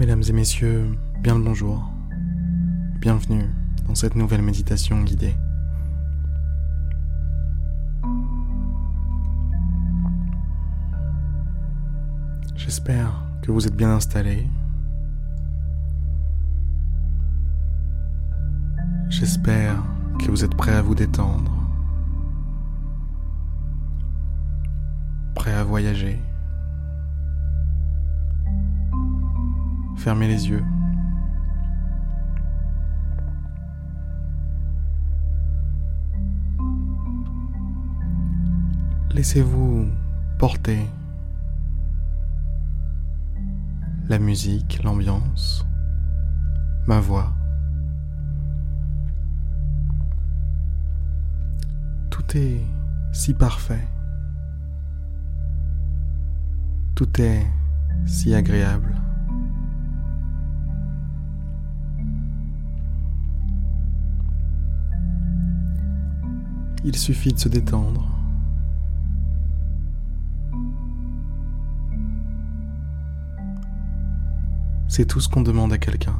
Mesdames et messieurs, bien le bonjour. Bienvenue dans cette nouvelle méditation guidée. J'espère que vous êtes bien installés. J'espère que vous êtes prêts à vous détendre, prêts à voyager. Fermez les yeux. Laissez-vous porter. La musique, l'ambiance, ma voix. Tout est si parfait. Tout est si agréable. Il suffit de se détendre. C'est tout ce qu'on demande à quelqu'un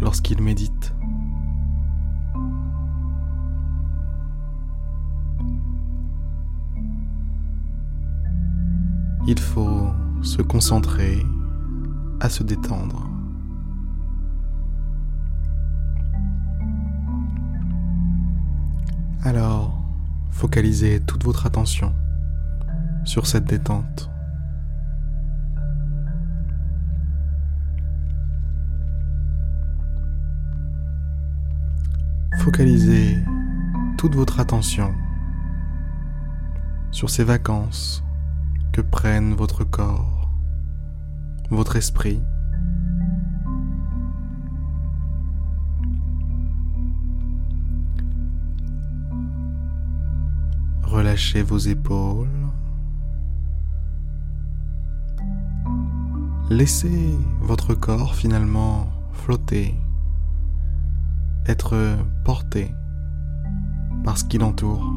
lorsqu'il médite. Il faut se concentrer à se détendre. Alors, focalisez toute votre attention sur cette détente. Focalisez toute votre attention sur ces vacances que prennent votre corps, votre esprit. Relâchez vos épaules. Laissez votre corps finalement flotter être porté par ce qui l'entoure.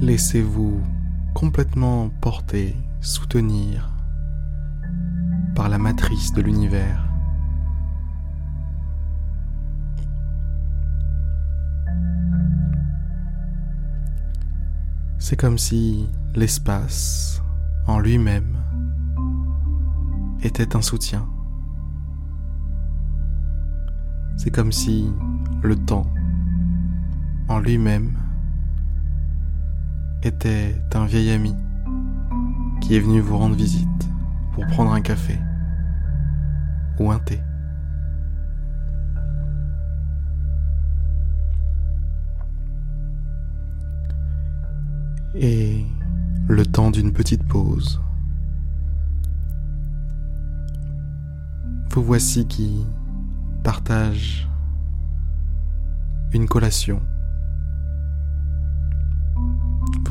Laissez-vous complètement porter, soutenir par la matrice de l'univers. C'est comme si l'espace en lui-même était un soutien. C'est comme si le temps en lui-même était un vieil ami qui est venu vous rendre visite pour prendre un café ou un thé. et le temps d'une petite pause. Vous voici qui partage une collation.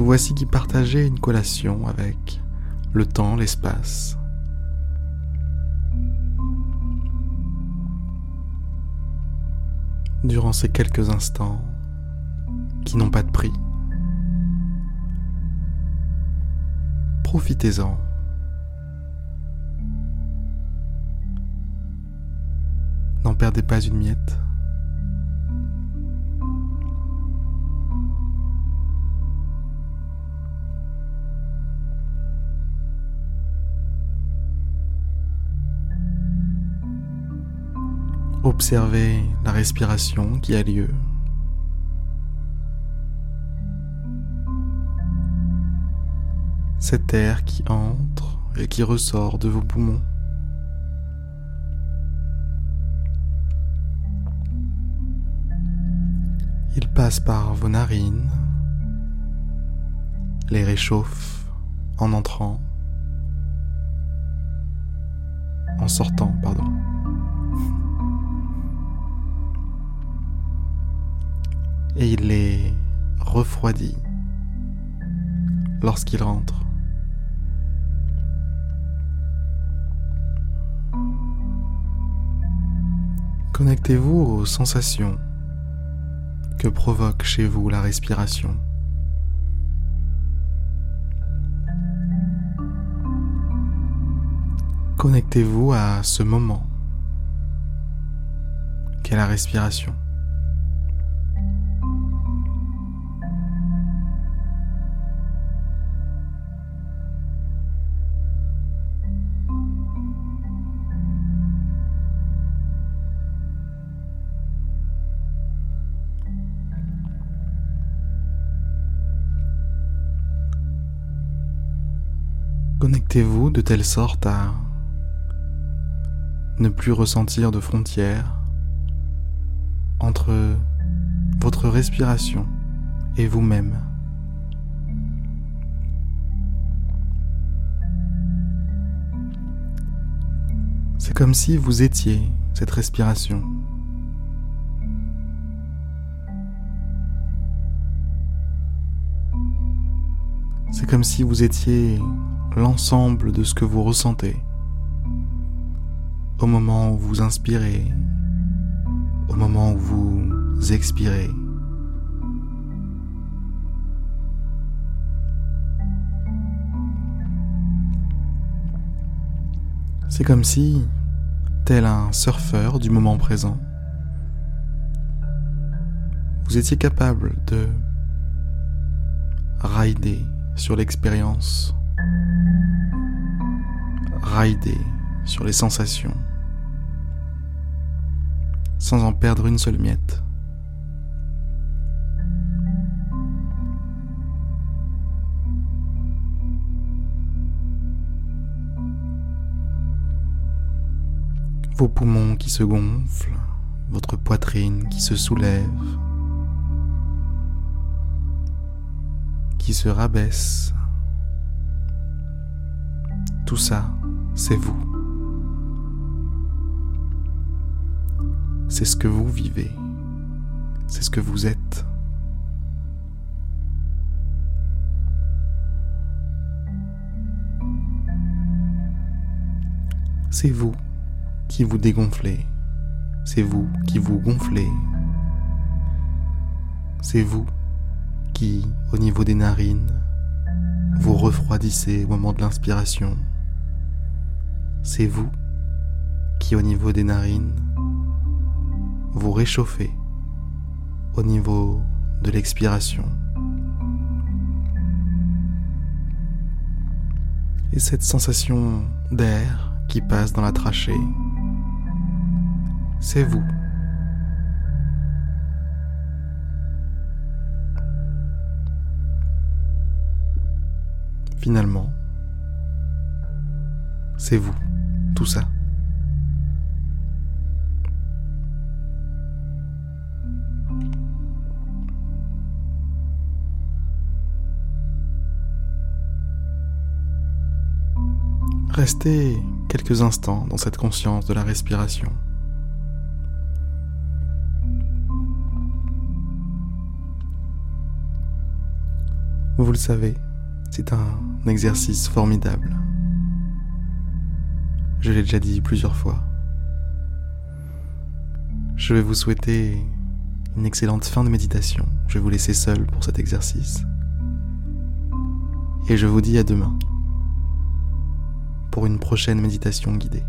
Voici qui partagez une collation avec le temps, l'espace. Durant ces quelques instants qui n'ont pas de prix. Profitez-en. N'en perdez pas une miette. Observez la respiration qui a lieu. cet air qui entre et qui ressort de vos poumons. Il passe par vos narines, les réchauffe en entrant, en sortant, pardon. Et il les refroidit lorsqu'il rentre. Connectez-vous aux sensations que provoque chez vous la respiration. Connectez-vous à ce moment qu'est la respiration. Connectez-vous de telle sorte à ne plus ressentir de frontières entre votre respiration et vous-même. C'est comme si vous étiez cette respiration. C'est comme si vous étiez l'ensemble de ce que vous ressentez au moment où vous inspirez, au moment où vous expirez. C'est comme si, tel un surfeur du moment présent, vous étiez capable de rider sur l'expérience rider sur les sensations sans en perdre une seule miette. Vos poumons qui se gonflent, votre poitrine qui se soulève, qui se rabaisse. Tout ça c'est vous. C'est ce que vous vivez. C'est ce que vous êtes. C'est vous qui vous dégonflez. C'est vous qui vous gonflez. C'est vous qui, au niveau des narines, vous refroidissez au moment de l'inspiration c'est vous qui au niveau des narines vous réchauffez au niveau de l'expiration. Et cette sensation d'air qui passe dans la trachée, c'est vous. Finalement, c'est vous tout ça. Restez quelques instants dans cette conscience de la respiration. Vous le savez, c'est un exercice formidable. Je l'ai déjà dit plusieurs fois. Je vais vous souhaiter une excellente fin de méditation. Je vais vous laisser seul pour cet exercice. Et je vous dis à demain pour une prochaine méditation guidée.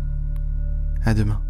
À demain.